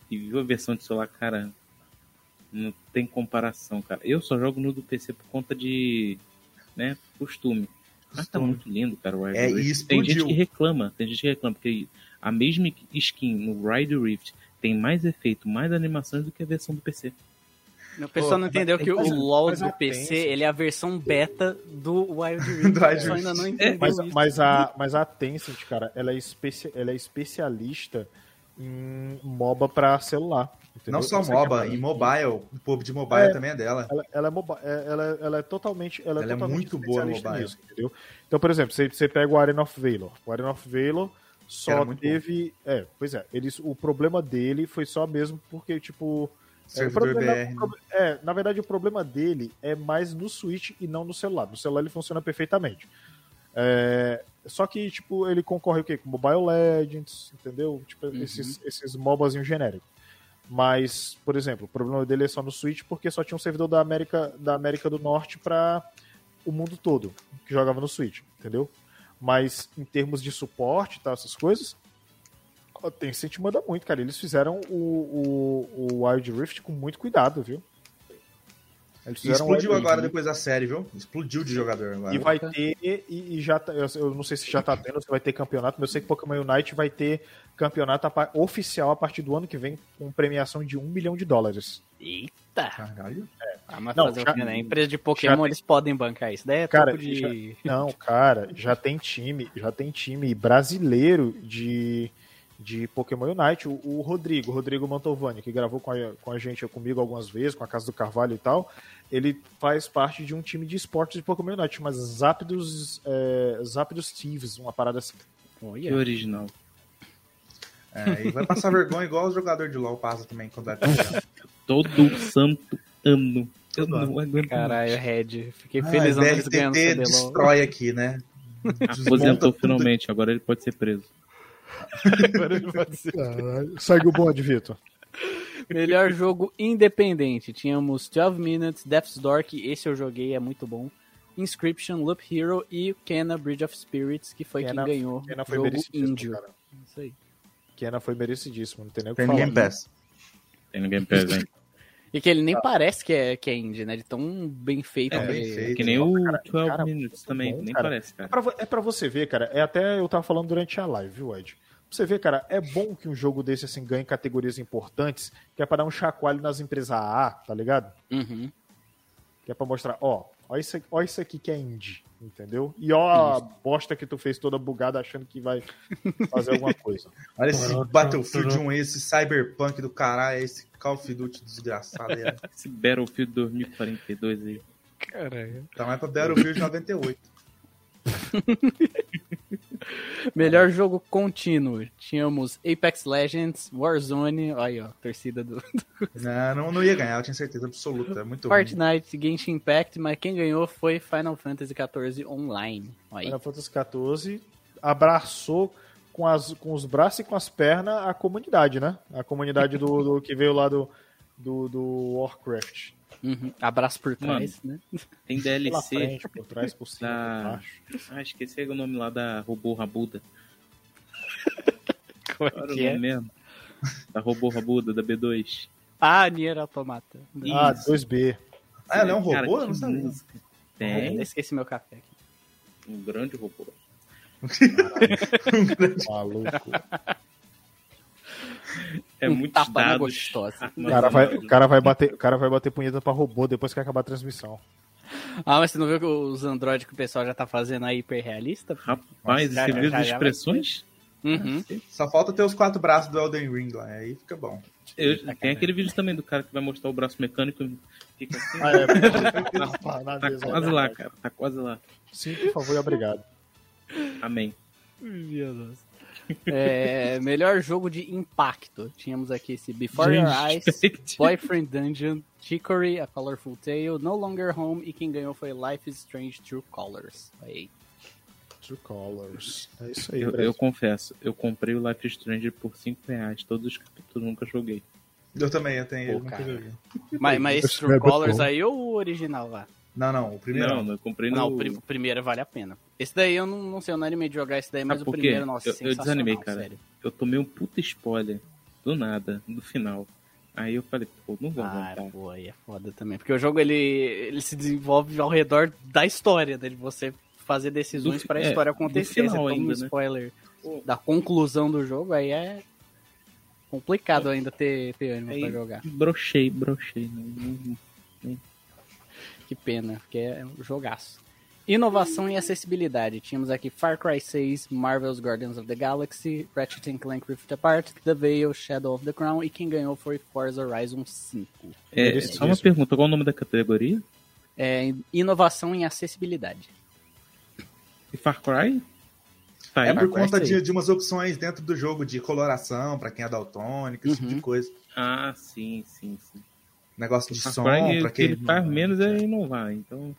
C: e viu a versão de celular, cara, não tem comparação, cara. Eu só jogo no do PC por conta de, né, costume. Mas tá muito lindo, cara, o Wild
A: é,
C: Rift. Tem gente que reclama, tem gente que reclama, porque a mesma skin no Wild Rift tem mais efeito, mais animações do que a versão do PC.
E: O pessoal não entendeu que o LoL do PC ele é a versão beta do Wild Rift. do Wild ainda não entendeu
D: mas,
E: isso.
D: Mas a, mas a Tencent, cara, ela é, especi, ela é especialista em MOBA para celular.
A: Entendeu? Não só MOBA, em mobile. O povo de mobile é, também é dela.
D: Ela, ela, é, moba, é, ela, ela é totalmente. Ela,
A: ela
D: é,
A: totalmente muito boa no mobile. Nisso,
D: entendeu? Então, por exemplo, você, você pega o Arena of Valor. O Arena of Valor só teve. Bom. É, pois é. Eles, o problema dele foi só mesmo porque, tipo. É, problema. Né? é, na verdade, o problema dele é mais no Switch e não no celular. No celular ele funciona perfeitamente. É, só que, tipo, ele concorre o quê? Com Mobile Legends, entendeu? Tipo, uhum. esses, esses MOBAzinhos genéricos. Mas, por exemplo, o problema dele é só no Switch porque só tinha um servidor da América, da América do Norte para o mundo todo que jogava no Switch, entendeu? Mas em termos de suporte e tal, essas coisas, a Tencent manda muito, cara. Eles fizeram o, o, o Wild Rift com muito cuidado, viu?
A: explodiu agora depois da série, viu? Explodiu de jogador agora.
D: E vai ter, e, e já tá, eu não sei se já tá tendo, se vai ter campeonato, mas eu sei que Pokémon Unite vai ter campeonato oficial a partir do ano que vem, com premiação de um milhão de dólares.
E: Eita! Caralho. É. Ah, mas não, fazer já, né? Empresa de Pokémon, tem... eles podem bancar isso. Daí é
D: cara,
E: de...
D: já, não, cara, já tem time, já tem time brasileiro de de Pokémon Unite, o, o, Rodrigo, Rodrigo Mantovani, que gravou com a, com a gente, comigo algumas vezes, com a Casa do Carvalho e tal, ele faz parte de um time de esportes de Pokémon Unite, mas Zapdos, é, Zapdos Thieves, uma parada assim.
C: Oh, yeah. Que original.
A: É, e vai passar vergonha igual o jogador de LoL passa também quando vai
C: Todo santo ano. Eu não
E: aguento Caralho, Red. Fiquei ah, feliz ah,
A: que ganhando o destrói aqui, né?
C: Aposentou finalmente, agora ele pode ser preso.
D: Agora ele pode ser. segue o bode, Vitor.
E: Melhor jogo independente. Tínhamos 12 Minutes, Death's Door, que esse eu joguei, é muito bom. Inscription, Loop Hero e Kena Bridge of Spirits, que foi Kena, quem ganhou
D: Kena foi jogo índio. Cara.
E: Isso aí.
D: Kena foi merecidíssimo, não tem nem o
A: que
D: falar.
A: Game Pass.
C: Tem no Game Pass, hein?
E: E que ele nem ah. parece que é, que é indie, né? De tão bem feito.
C: É, bem feito. Que nem o cara, 12 cara, Minutes também, bom, nem cara. parece, cara. É
D: pra, é pra, você ver, cara. É até eu tava falando durante a live, viu, Ed? Você vê, cara, é bom que um jogo desse assim ganhe categorias importantes, que é para dar um chacoalho nas empresas AA, tá ligado?
E: Uhum.
D: Que é para mostrar, ó, ó isso, aqui, ó isso aqui que é indie, entendeu? E ó a bosta que tu fez toda bugada achando que vai fazer alguma coisa.
A: Olha esse Battlefield 1 esse Cyberpunk do caralho, esse Call of Duty desgraçado aí.
C: esse Battlefield 2042 aí.
E: Caralho.
A: Tá mais pra Battlefield 98.
E: Melhor jogo contínuo. Tínhamos Apex Legends, Warzone. Aí, ó, torcida do.
A: não, não, não ia ganhar, eu tinha certeza absoluta. É muito
E: Fortnite, ruim. Genshin Impact, mas quem ganhou foi Final Fantasy XIV Online. Aí.
D: Final Fantasy XIV abraçou com, as, com os braços e com as pernas a comunidade, né? A comunidade do, do que veio lá do, do, do Warcraft.
E: Uhum. Abraço por trás, Mano, né?
C: Tem DLC.
D: Frente, por trás, por cima, da... por baixo.
C: Ah, esqueci o nome lá da Robô Rabuda.
E: Como é que é?
C: mesmo? Da Robô Rabuda, da B2.
E: Ah, Nier Automata.
D: Ah, 2B.
A: Ah, ela é um robô? Cara, não sabia.
E: Tem. Eu esqueci meu café aqui.
C: Um grande robô.
D: um grande maluco.
C: É muito tapa
E: gostosa.
D: Ah, o cara, vai, o, cara vai bater, o cara vai bater punheta pra robô depois que acabar a transmissão.
E: Ah, mas você não viu que os androides que o pessoal já tá fazendo aí hiperrealista?
C: Rapaz, você viu as expressões?
E: Uhum.
A: Só falta ter os quatro braços do Elden Ring lá, aí fica bom.
C: Eu, tem aquele vídeo também do cara que vai mostrar o braço mecânico fica assim.
D: Ah, é, tá,
C: tá quase lá, cara. Tá quase lá.
D: Sim, por favor e obrigado.
C: Amém.
E: Meu Deus. É, melhor jogo de impacto. Tínhamos aqui esse Before Your Eyes, Boyfriend Dungeon, Chicory, A Colorful Tale, No Longer Home e quem ganhou foi Life is Strange True Colors. Aí.
D: True Colors. É isso aí.
C: Eu, eu, confesso, eu comprei o Life is Strange por 5 reais. Todos os capítulos nunca joguei.
A: Eu também, eu tenho, Pô, eu nunca joguei.
E: Mas, mas esse True Colors aí ou o original lá?
A: Não, não, o primeiro.
C: Não, eu comprei
E: no. Não, o, primeiro vale a pena. Esse daí eu não, não sei, eu não animei de jogar esse daí, mas o primeiro, nossa,
C: eu, eu desanimei, cara. Sério. Eu tomei um puta spoiler do nada, do final. Aí eu falei, pô, não vou ah, aguentar.
E: pô, aí é foda também. Porque o jogo, ele, ele se desenvolve ao redor da história, né? De você fazer decisões para a é, história acontecer. Você toma ainda, um né? spoiler né? da conclusão do jogo, aí é complicado ainda ter, ter ânimo aí, pra jogar.
C: Brochei, brochei. Não, não,
E: não, que pena, porque é um jogaço. Inovação e acessibilidade. Tínhamos aqui Far Cry 6, Marvel's Guardians of the Galaxy, Ratchet Clank Rift Apart, The Veil, Shadow of the Crown e quem ganhou foi Forza Horizon 5.
C: É, só uma pergunta, qual é o nome da categoria?
E: É, inovação e acessibilidade.
C: E Far Cry?
A: Tá é por conta de, de umas opções dentro do jogo de coloração, para quem é daltônico, esse uhum. tipo de uhum. coisa.
C: Ah, sim, sim, sim.
A: Negócio de som,
C: para quem. ele faz menos é inovar, então.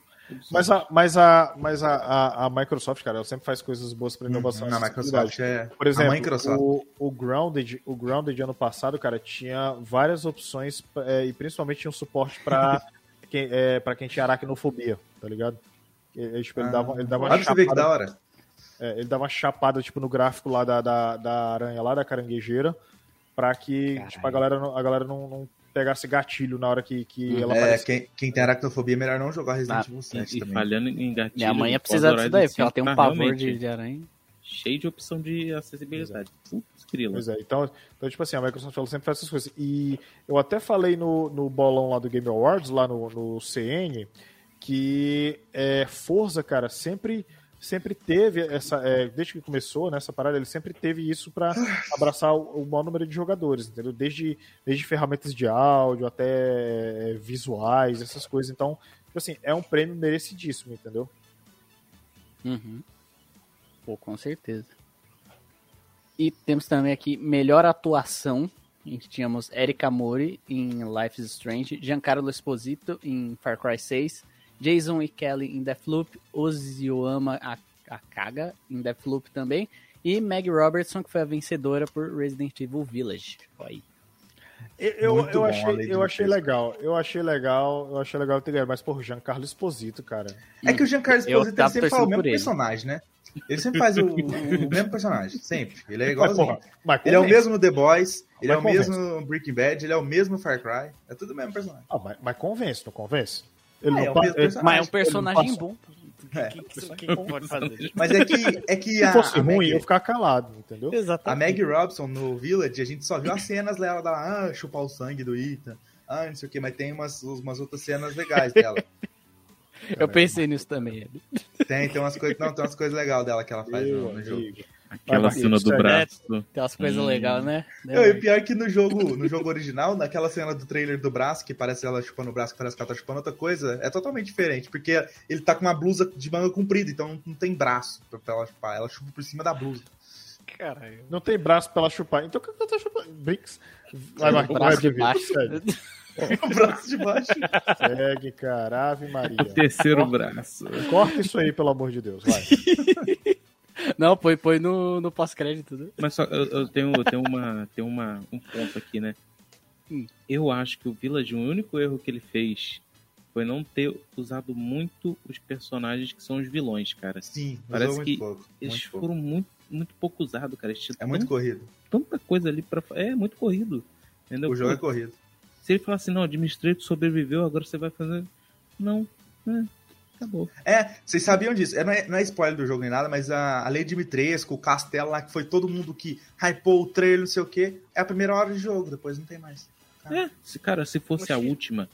D: Mas a, mas a, mas a, a, a, Microsoft, cara, ela sempre faz coisas boas para inovação.
A: Uhum, a Microsoft é.
D: Por exemplo, o, o, Grounded, o Grounded ano passado, cara, tinha várias opções é, e principalmente tinha um suporte para quem, é, pra quem tinha aracnofobia, tá ligado? Ele, tipo, ele, ah, dava, ele dava
A: uma chapada. Que da hora.
D: É, ele dava uma chapada, tipo, no gráfico lá da, da, da aranha lá, da caranguejeira, pra que tipo, a galera, a galera não, não pegasse gatilho na hora que, que ela
A: é, aparece. Quem, quem tem aracnofobia é melhor não jogar Resident ah, Evil 7
C: e, também. falhando em gatilho...
E: Minha mãe ia precisar disso daí, porque ela tem um tá pavor de, de aranha.
C: Cheio de opção de acessibilidade. Putz,
D: grila. Pois é, então, então, tipo assim, a Microsoft ela sempre faz essas coisas. E eu até falei no, no bolão lá do Game Awards, lá no, no CN, que é, Forza, cara, sempre sempre teve essa, é, desde que começou nessa né, parada, ele sempre teve isso para abraçar o, o, maior número de jogadores, entendeu? Desde, desde ferramentas de áudio até é, visuais, essas coisas. Então, tipo assim, é um prêmio merecidíssimo, entendeu?
E: Uhum. Pô, com certeza. E temos também aqui melhor atuação. A gente tínhamos Erika Mori em Life is Strange, Giancarlo Esposito em Far Cry 6, Jason e Kelly em Deathloop, Ozioama Akaga em Deathloop também, e Meg Robertson, que foi a vencedora por Resident Evil Village. Aí.
D: Eu, eu, achei, eu achei legal, eu achei legal, eu achei legal ter ganhado, mas por Giancarlo Esposito, cara.
A: É que o Giancarlo Esposito ele sempre fala o mesmo personagem, né? Ele sempre faz o, o, mesmo personagem, sempre. Ele é igualzinho. Mas, porra, mas ele é o mesmo The Boys, ele mas é o convence. mesmo Breaking Bad, ele é o mesmo Far Cry. É tudo o mesmo personagem.
D: Ah, mas, mas convence, não convence?
E: Ele é, não é um mas é um personagem bom. É. Que, que, que pode
A: fazer? Mas é que, é que
D: Se a, fosse a ruim, Maggie, eu ficar calado, entendeu?
A: Exatamente. A Maggie Robson no Village, a gente só viu as cenas dela, dela ah, chupar o sangue do Ethan, ah, não sei o que, mas tem umas, umas outras cenas legais dela.
E: Eu pensei nisso também.
A: Tem, tem umas coisas, não, tem umas coisas legais dela que ela faz no, no jogo.
C: Aquela cena do braço. É,
E: tem umas coisas hum. legais, né?
A: Não, e pior que no jogo, no jogo original, naquela cena do trailer do braço, que parece ela chupando o braço, que parece que ela tá chupando outra coisa, é totalmente diferente, porque ele tá com uma blusa de manga comprida, então não tem braço pra ela chupar, ela chupa por cima da blusa.
D: Caralho. Não tem braço pra ela chupar, então o que ela tá chupando? Brinks.
E: Vai, vai, braço de baixo.
A: o braço de baixo.
D: Segue, cara, Ave Maria. O
C: terceiro corta, braço.
D: Corta isso aí, pelo amor de Deus, vai.
E: Não, põe, põe no, no pós-crédito. Né?
C: Mas só, eu, eu tenho, eu tenho, uma, tenho uma, um ponto aqui, né? Hum. Eu acho que o Village, o único erro que ele fez foi não ter usado muito os personagens que são os vilões, cara.
A: Sim,
C: parece que pouco, eles foram pouco. muito, muito pouco usados, cara.
A: É muito corrido.
C: Tanta coisa ali para É, muito corrido. Entendeu?
A: O jogo é corrido.
C: Se ele falar assim, não, Administrator sobreviveu, agora você vai fazer. Não, é, Acabou.
A: É, vocês sabiam disso. É, não, é, não é spoiler do jogo nem nada, mas a, a Lady Dimitrescu, o castelo lá, que foi todo mundo que hypou o trailer, não sei o quê, é a primeira hora de jogo, depois não tem mais.
C: Cara. É, se, cara, se fosse Oxi. a última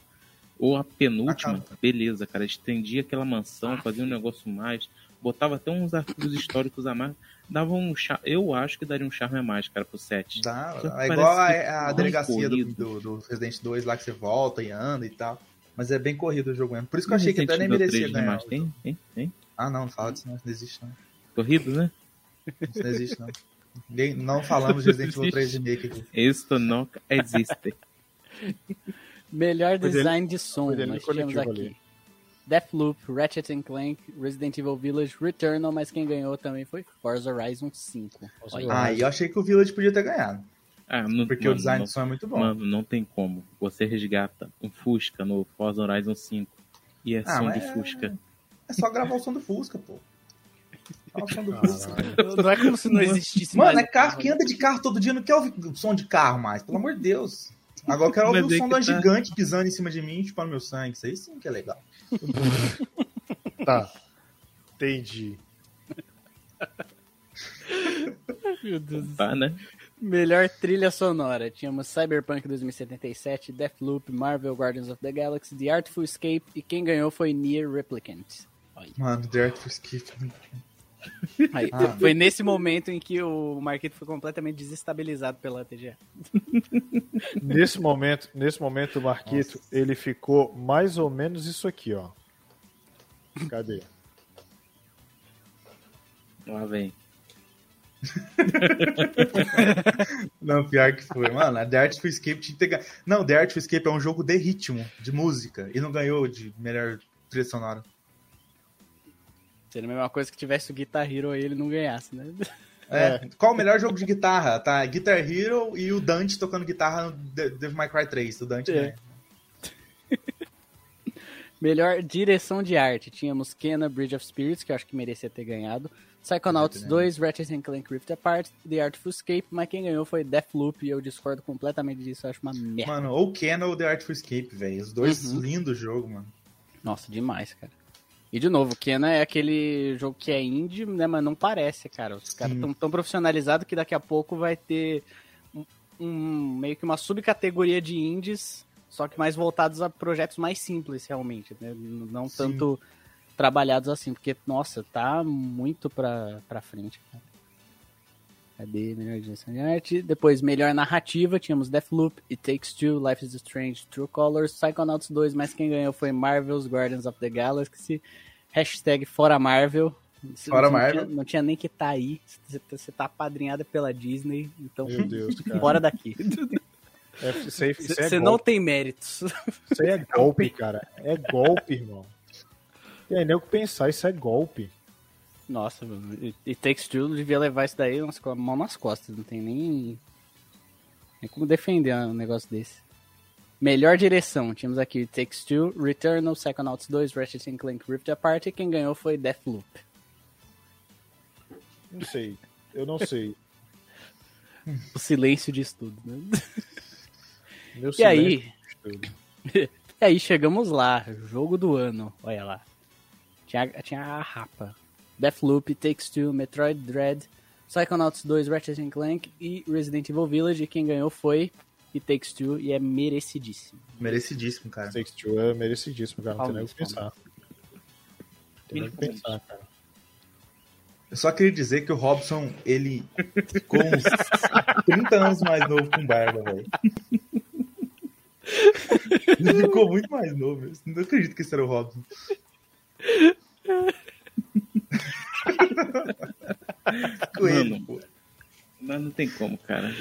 C: ou a penúltima, Acaba. beleza, cara. Estendia aquela mansão, fazia um negócio mais, botava até uns arquivos históricos a mais. Dava um charme, eu acho que daria um charme a mais, cara, pro set.
A: Dá, é igual a, a delegacia do, do, do Resident 2 lá que você volta e anda e tal. Mas é bem corrido o jogo mesmo. Por isso que eu achei que até nem merecia ganhar.
C: Tem? Tem? Tem?
A: Ah, não, não fala disso não. Não existe não.
C: Corrido, né?
A: Isso não existe não. Ninguém, não falamos de Resident Evil 3 Remake aqui.
C: Isso não existe.
E: Melhor design de som, nós temos aqui. Ali. Deathloop, Ratchet Clank, Resident Evil Village, Returnal, mas quem ganhou também foi Forza Horizon 5.
A: Ah, e eu achei que o Village podia ter ganhado.
C: Ah, não,
A: Porque mano, o design não, do som é muito bom.
C: Mano, não tem como. Você resgata um Fusca no Forza Horizon 5 e é ah, som de Fusca. É...
A: é só gravar o som do Fusca, pô. O som do Fusca.
E: Não é como se não existisse
A: Mano, é carro que anda de carro todo dia, não quer ouvir o som de carro mais, pelo amor de Deus. Agora eu quero ouvir o som de uma tá... gigante pisando em cima de mim e chupando meu sangue. Isso aí sim que é legal.
D: tá. Entendi.
E: Meu Deus.
C: Tá, né?
E: Melhor trilha sonora. Tínhamos Cyberpunk 2077, Deathloop, Marvel Guardians of the Galaxy, The Artful Escape e quem ganhou foi Nier Replicant.
A: Mano, The Artful Escape.
E: Aí, ah. Foi nesse momento em que o Marquito foi completamente desestabilizado pela TGA.
D: Nesse momento, nesse momento o Marquito, Nossa. ele ficou mais ou menos isso aqui, ó. Cadê?
C: Lá vem.
A: não, pior que foi. Mano, a The Artful Escape tinha que ter ganho. Não, The Artful Escape é um jogo de ritmo, de música, e não ganhou de melhor trilha sonora.
E: Seria a mesma coisa que tivesse o Guitar Hero e ele não ganhasse, né?
A: É. é. Qual o melhor jogo de guitarra? Tá Guitar Hero e o Dante tocando guitarra no Devil May Cry 3. O Dante é.
E: melhor direção de arte. Tínhamos Kena Bridge of Spirits, que eu acho que merecia ter ganhado. Psychonauts 2, Ratchet Clank Rift Apart, The Artful Escape, mas quem ganhou foi Deathloop e eu discordo completamente disso, eu acho uma merda.
A: Mano, ou Kena ou The Artful Escape, velho. Os dois uhum. lindos jogo, mano.
E: Nossa, demais, cara. E de novo, Kena é aquele jogo que é indie, né, mas não parece, cara. Os caras estão tão profissionalizados que daqui a pouco vai ter um, um, meio que uma subcategoria de indies, só que mais voltados a projetos mais simples, realmente, né? Não Sim. tanto trabalhados assim, porque, nossa, tá muito pra, pra frente, cara. Cadê? Melhor direção de arte. Depois, melhor narrativa, tínhamos Deathloop, It Takes Two, Life is Strange, True Colors, Psychonauts 2, mas quem ganhou foi Marvel's Guardians of the Galaxy. Hashtag Fora Marvel.
A: Fora
E: não
A: Marvel.
E: Tinha, não tinha nem que estar tá aí. Você tá apadrinhada pela Disney, então
D: Meu Deus, cara.
E: fora daqui.
D: Você
E: é, é não tem méritos.
D: Isso aí é golpe, cara. É golpe, irmão. E aí, nem o que pensar, isso é golpe.
E: Nossa, e Takes Two devia levar isso daí com a mão nas costas. Não tem nem, nem como defender um negócio desse. Melhor direção, tínhamos aqui Takes Two, Returnal, Psychonauts 2, Ratchet Clank Rift Apart e quem ganhou foi Deathloop.
D: Não sei, eu não sei.
E: o silêncio de estudo, né? Meu e aí, e aí chegamos lá, jogo do ano, olha lá. Tinha, tinha a rapa. Deathloop, Takes Two, Metroid Dread, Psychonauts 2, Ratchet Clank e Resident Evil Village. E quem ganhou foi It Takes Two e é merecidíssimo.
A: Merecidíssimo, cara.
D: Takes Two é merecidíssimo, cara. Não tem nem o que pensar. Tem nem o que pensar, cara.
A: Eu só queria dizer que o Robson, ele ficou uns 30 anos mais novo com barba, velho. Ele ficou muito mais novo. Eu não acredito que esse era o Robson.
C: Mano, mas não tem como, cara.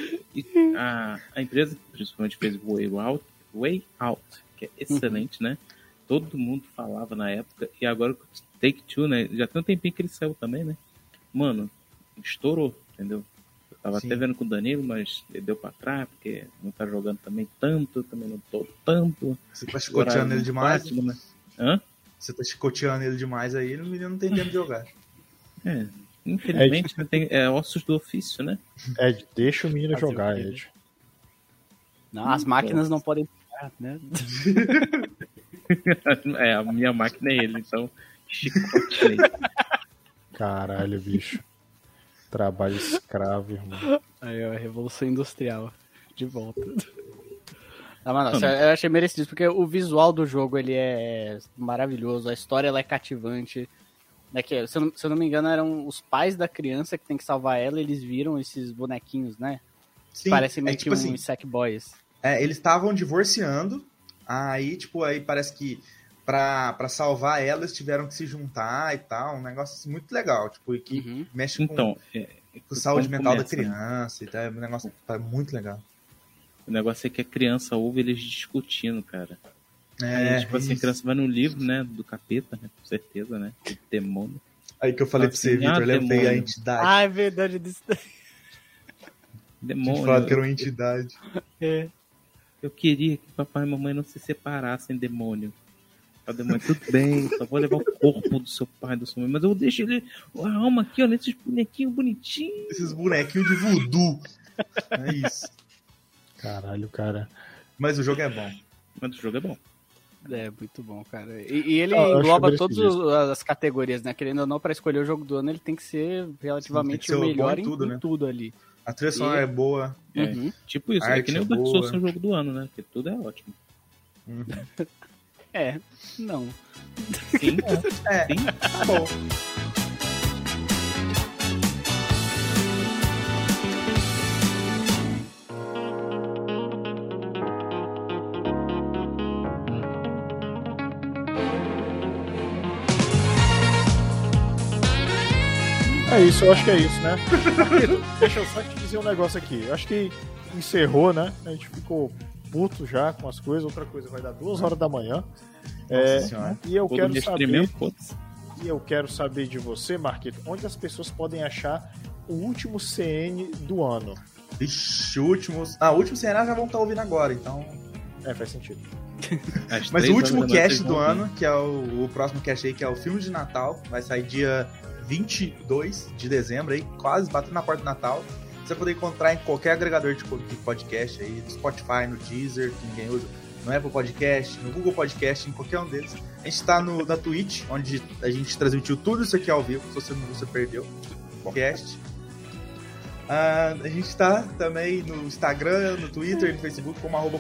C: A, a empresa principalmente fez o Way Out, Way Out que é excelente, né? Todo mundo falava na época. E agora Take Two, né? Já tem um tempinho que ele saiu também, né? Mano, estourou, entendeu? Eu tava Sim. até vendo com o Danilo, mas ele deu pra trás, porque não tá jogando também tanto, também não tô tanto.
A: Você tá chicoteando ele demais? Né? Hã? Você tá chicoteando ele demais aí, o menino não tem tempo de jogar.
C: É, infelizmente Ed, tem, é ossos do ofício, né?
D: Ed, deixa o menino Fazer jogar, Ed.
E: Não, as máquinas não podem jogar, né?
C: é, a minha máquina é ele, então chicote
D: Caralho, bicho. Trabalho escravo, irmão.
E: Aí, ó, Revolução Industrial. De volta. Ah, mano, eu achei merecido, porque o visual do jogo ele é maravilhoso, a história ela é cativante. É que, se, eu, se eu não me engano, eram os pais da criança que tem que salvar ela, eles viram esses bonequinhos, né? Sim, Parecem meio é, tipo que uns assim, sack boys.
A: É, eles estavam divorciando, aí, tipo, aí parece que pra, pra salvar ela, eles tiveram que se juntar e tal, um negócio assim, muito legal, tipo, e que uhum. mexe
C: então,
A: com, é, com saúde mental começa, da né? criança né? e tal, é um negócio tá muito legal.
C: O negócio é que a criança ouve eles discutindo, cara. É, Aí, tipo assim, a criança vai no livro, né, do capeta, né, com certeza, né, do demônio.
A: Aí que eu falei pra você, assim, Vitor, ah, lembrei a entidade.
E: Ah, é verdade disso daí.
C: Demônio.
A: Falar que era uma entidade.
E: É.
C: Eu queria que papai e mamãe não se separassem, demônio. O demônio, tudo bem, só vou levar o corpo do seu pai e da sua mãe, mas eu deixo ele, a alma aqui, ó, nesses bonequinhos bonitinhos.
A: Esses bonequinhos de voodoo. É isso.
D: Caralho, cara.
A: Mas o jogo é bom.
C: Mas o jogo é bom.
E: É, muito bom, cara. E, e ele ah, engloba todas as categorias, né? Querendo ou não, para escolher o jogo do ano, ele tem que ser relativamente que ser o melhor em, tudo, em, né? tudo ali.
A: A trilha sonora e... é boa.
C: É, uhum. Tipo isso, é que nem o Dark Souls é o jogo do ano, né? Porque tudo é ótimo.
E: Uhum. é, não.
C: Sim, é. Sim. Tá bom.
D: É isso, eu acho que é isso, né? Deixa eu só te dizer um negócio aqui. Eu acho que encerrou, né? A gente ficou puto já com as coisas. Outra coisa vai dar duas horas da manhã. É, e eu quero saber. Mesmo, e eu quero saber de você, Marquito, onde as pessoas podem achar o último CN do ano.
A: Ixi, últimos. Ah, o último CN já vão estar ouvindo agora, então.
D: É, faz sentido.
A: Mas o último cast do ano, que é o, o, próximo cast aí, que é o filme de Natal, vai sair dia 22 de dezembro aí, quase batendo na porta do Natal. Você vai poder encontrar em qualquer agregador de podcast aí, no Spotify, no Deezer, que ninguém usa, no Apple Podcast, no Google Podcast, em qualquer um deles. A gente está na Twitch, onde a gente transmitiu tudo isso aqui ao vivo, se você não você perdeu. Podcast. Uh, a gente está também no Instagram, no Twitter, no Facebook, como arroba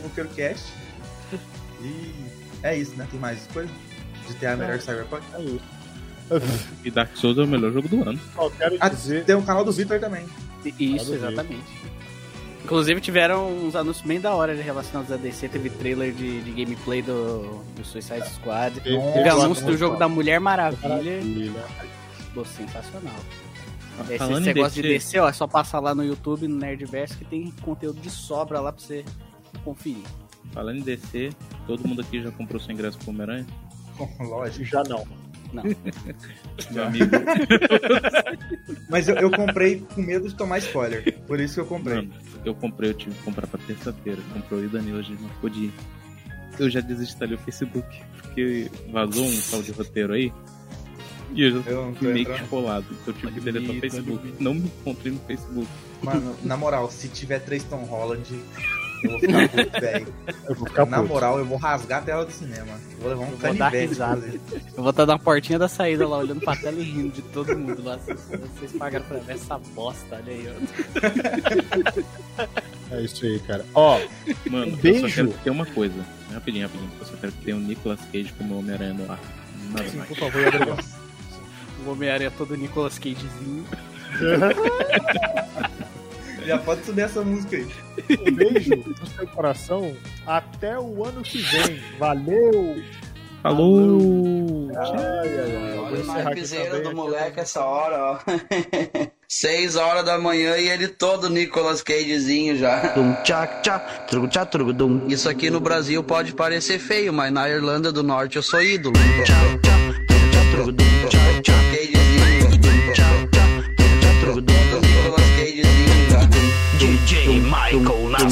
A: E é isso, né? Tem mais coisa? De ter a melhor Cyberpunk? É isso.
C: E Dark Souls é o melhor jogo do ano.
A: quero ah, dizer... Tem o canal do Vitor também.
E: Isso, exatamente. Inclusive tiveram uns anúncios bem da hora relacionados a DC, teve trailer de, de gameplay do, do Suicide Squad, teve anúncio do jogo da Mulher Maravilha. Pô, sensacional. Esse, Falando você gosta de DC, ó, é só passar lá no YouTube, no Nerdverse, que tem conteúdo de sobra lá pra você conferir.
C: Falando em DC, todo mundo aqui já comprou seu ingresso pro Homem-Aranha?
D: Lógico. Já não.
E: Não.
C: Meu amigo.
A: Mas eu, eu, comprei com medo de tomar spoiler. Por isso que eu comprei. Mano,
C: eu comprei, eu tive que comprar pra terça-feira. Comprou e o Danilo hoje não pôde Eu já desinstalei o Facebook, porque vazou um tal de roteiro aí. E eu já eu fui meio que esfolado. Então eu tive que deletar o Facebook. Não me encontrei no Facebook.
A: Mano, na moral, se tiver três Tom Holland, eu vou ficar puto, velho. Na puto. moral, eu vou rasgar a tela do cinema. Vou levar um canivete.
E: Eu vou estar na portinha da saída lá, olhando pra tela e rindo de todo mundo lá. Vocês pagaram pra ver essa bosta, olha aí, ó.
D: É isso aí, cara. Ó,
C: mano, beijo. eu só quero ter uma coisa. Rapidinho, rapidinho. Eu só quero ter o Nicolas Cage como Homem-Aranha no ar.
D: Nada Sim, mais. por favor, obrigado.
E: o Homem-Aranha todo Nicolas Cagezinho.
A: Já pode subir essa música aí.
D: Um beijo no seu coração. Até o ano que vem. Valeu!
C: Falou!
F: Ai, ai, ai. Olha mais piseira do moleque essa hora, ó. Seis horas da manhã e ele todo Nicolas Cagezinho já. Isso aqui no Brasil pode parecer feio, mas na Irlanda do Norte eu sou ídolo. DJ